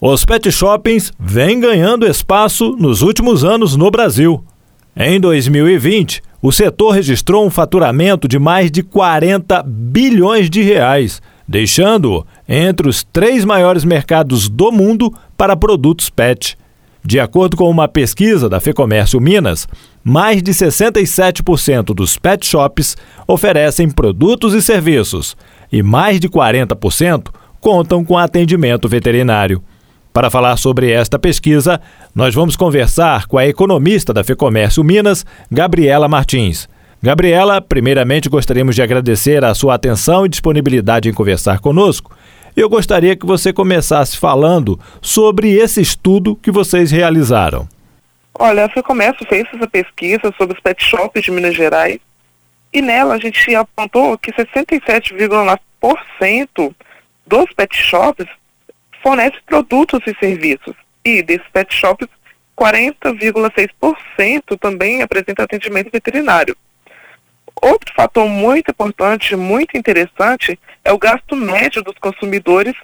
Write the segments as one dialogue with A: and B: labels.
A: Os pet shoppings vêm ganhando espaço nos últimos anos no Brasil. Em 2020, o setor registrou um faturamento de mais de 40 bilhões de reais, deixando-o entre os três maiores mercados do mundo para produtos pet. De acordo com uma pesquisa da Fecomércio Minas, mais de 67% dos pet shops oferecem produtos e serviços e mais de 40% contam com atendimento veterinário. Para falar sobre esta pesquisa, nós vamos conversar com a economista da FEComércio Minas, Gabriela Martins. Gabriela, primeiramente gostaríamos de agradecer a sua atenção e disponibilidade em conversar conosco. Eu gostaria que você começasse falando sobre esse estudo que vocês realizaram.
B: Olha, a FEComércio fez essa pesquisa sobre os pet shops de Minas Gerais e nela a gente apontou que 67,9% dos pet shops fornece produtos e serviços. E desses pet shops, 40,6% também apresenta atendimento veterinário. Outro fator muito importante, muito interessante, é o gasto médio dos consumidores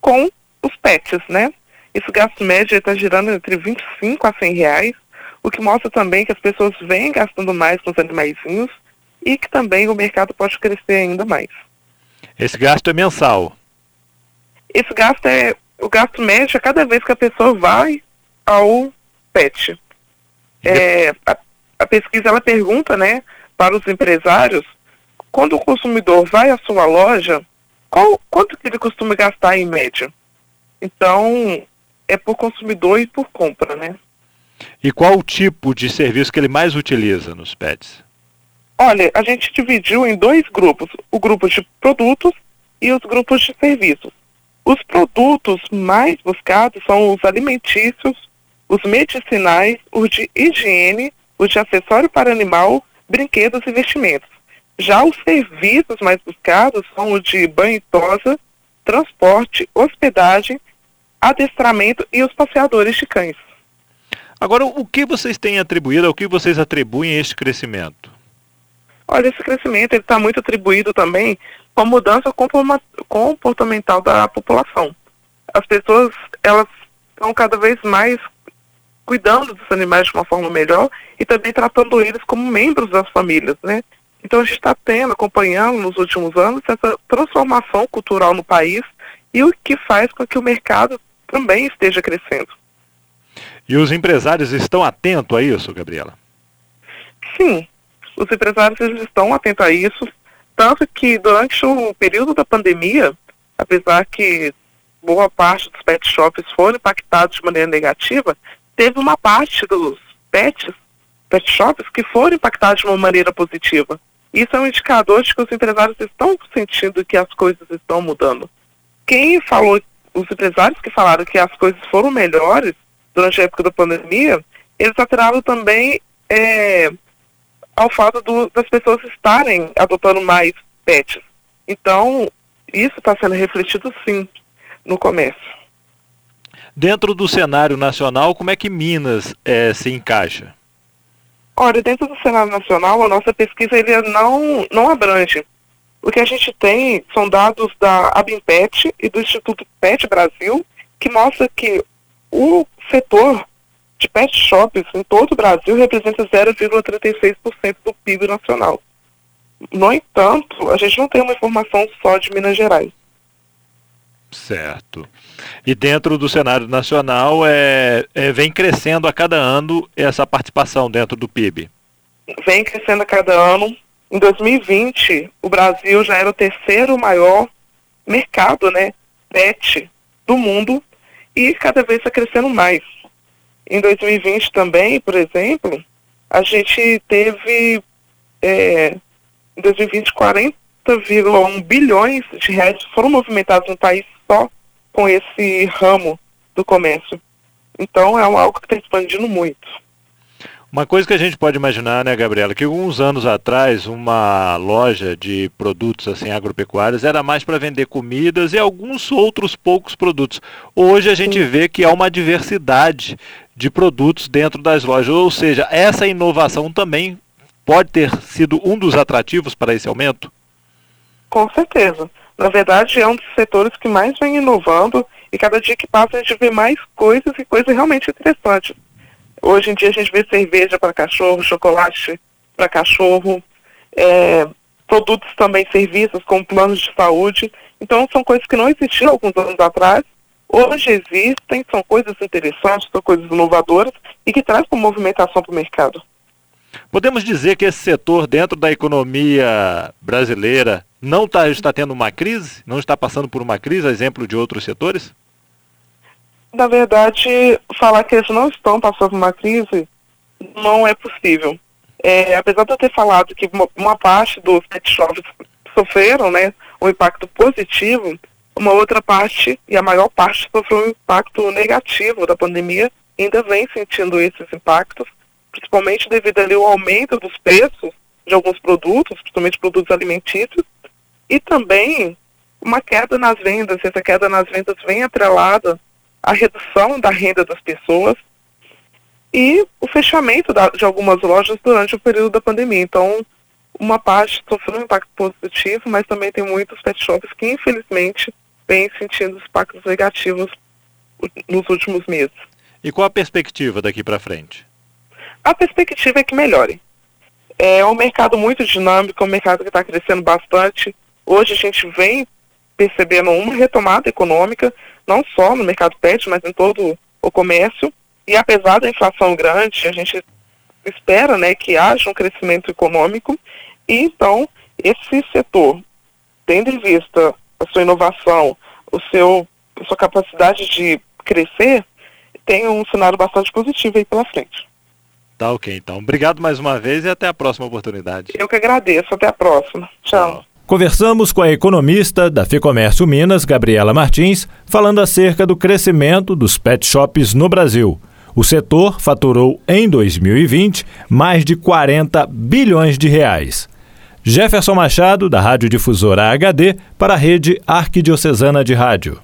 B: com os pets, né? Esse gasto médio está girando entre 25 a 100 reais, o que mostra também que as pessoas vêm gastando mais com os animaizinhos e que também o mercado pode crescer ainda mais.
A: Esse gasto é mensal?
B: Esse gasto é o gasto médio a cada vez que a pessoa vai ao PET. É, a, a, pesquisa ela pergunta, né, para os empresários, quando o consumidor vai à sua loja, qual, quanto que ele costuma gastar em média? Então, é por consumidor e por compra, né?
A: E qual o tipo de serviço que ele mais utiliza nos pets?
B: Olha, a gente dividiu em dois grupos, o grupo de produtos e os grupos de serviços. Os produtos mais buscados são os alimentícios, os medicinais, os de higiene, os de acessório para animal, brinquedos e vestimentos. Já os serviços mais buscados são os de banho e tosa, transporte, hospedagem, adestramento e os passeadores de cães.
A: Agora, o que vocês têm atribuído, ao que vocês atribuem este crescimento?
B: Olha, esse crescimento está muito atribuído também com a mudança comportamental da população. As pessoas, elas estão cada vez mais cuidando dos animais de uma forma melhor e também tratando eles como membros das famílias, né? Então a gente está tendo, acompanhando nos últimos anos essa transformação cultural no país e o que faz com que o mercado também esteja crescendo.
A: E os empresários estão atentos a isso, Gabriela?
B: Sim, os empresários eles estão atentos a isso, tanto que durante o período da pandemia, apesar que boa parte dos pet shops foram impactados de maneira negativa, teve uma parte dos pets, pet shops, que foram impactados de uma maneira positiva. Isso é um indicador de que os empresários estão sentindo que as coisas estão mudando. Quem falou, os empresários que falaram que as coisas foram melhores durante a época da pandemia, eles atraíram também é, ao fato do, das pessoas estarem adotando mais pets. Então, isso está sendo refletido sim no comércio.
A: Dentro do cenário nacional, como é que Minas é, se encaixa?
B: Olha, dentro do cenário nacional, a nossa pesquisa ele não, não abrange. O que a gente tem são dados da Abimpet e do Instituto PET Brasil, que mostra que o setor de pet shops em todo o Brasil representa 0,36% do PIB nacional. No entanto, a gente não tem uma informação só de Minas Gerais.
A: Certo. E dentro do cenário nacional, é, é, vem crescendo a cada ano essa participação dentro do PIB?
B: Vem crescendo a cada ano. Em 2020, o Brasil já era o terceiro maior mercado, né, pet do mundo e cada vez está crescendo mais. Em 2020 também, por exemplo, a gente teve, é, em 2020, 40,1 bilhões de reais foram movimentados no país só com esse ramo do comércio. Então é algo que está expandindo muito.
A: Uma coisa que a gente pode imaginar, né, Gabriela, que alguns anos atrás uma loja de produtos assim agropecuários era mais para vender comidas e alguns outros poucos produtos. Hoje a gente Sim. vê que há uma diversidade de produtos dentro das lojas, ou seja, essa inovação também pode ter sido um dos atrativos para esse aumento?
B: Com certeza. Na verdade, é um dos setores que mais vem inovando E cada dia que passa a gente vê mais coisas e coisas realmente interessantes. Hoje em dia a gente vê cerveja para cachorro, chocolate para cachorro, é, produtos também, serviços como planos de saúde. Então são coisas que não existiam alguns anos atrás. Hoje existem, são coisas interessantes, são coisas inovadoras e que trazem uma movimentação para o mercado.
A: Podemos dizer que esse setor dentro da economia brasileira não tá, está tendo uma crise? Não está passando por uma crise, a exemplo de outros setores?
B: Na verdade, falar que eles não estão passando por uma crise não é possível. É, apesar de eu ter falado que uma, uma parte dos pet shops sofreram né, um impacto positivo, uma outra parte, e a maior parte, sofreu um impacto negativo da pandemia, ainda vem sentindo esses impactos, principalmente devido ali ao aumento dos preços de alguns produtos, principalmente produtos alimentícios, e também uma queda nas vendas. Essa queda nas vendas vem atrelada à redução da renda das pessoas e o fechamento da, de algumas lojas durante o período da pandemia. Então, uma parte sofreu um impacto positivo, mas também tem muitos pet shops que, infelizmente, vêm sentindo os impactos negativos nos últimos meses.
A: E qual a perspectiva daqui para frente?
B: A perspectiva é que melhore. É um mercado muito dinâmico, é um mercado que está crescendo bastante. Hoje a gente vem percebendo uma retomada econômica, não só no mercado pet, mas em todo o comércio. E apesar da inflação grande, a gente espera né, que haja um crescimento econômico. E então, esse setor, tendo em vista a sua inovação, o seu, a sua capacidade de crescer, tem um cenário bastante positivo aí pela frente.
A: Tá ok, então. Obrigado mais uma vez e até a próxima oportunidade.
B: Eu que agradeço. Até a próxima. Tchau.
A: Conversamos com a economista da Ficomércio Minas, Gabriela Martins, falando acerca do crescimento dos pet shops no Brasil. O setor faturou em 2020 mais de 40 bilhões de reais. Jefferson Machado, da Rádio Difusora HD, para a rede Arquidiocesana de Rádio.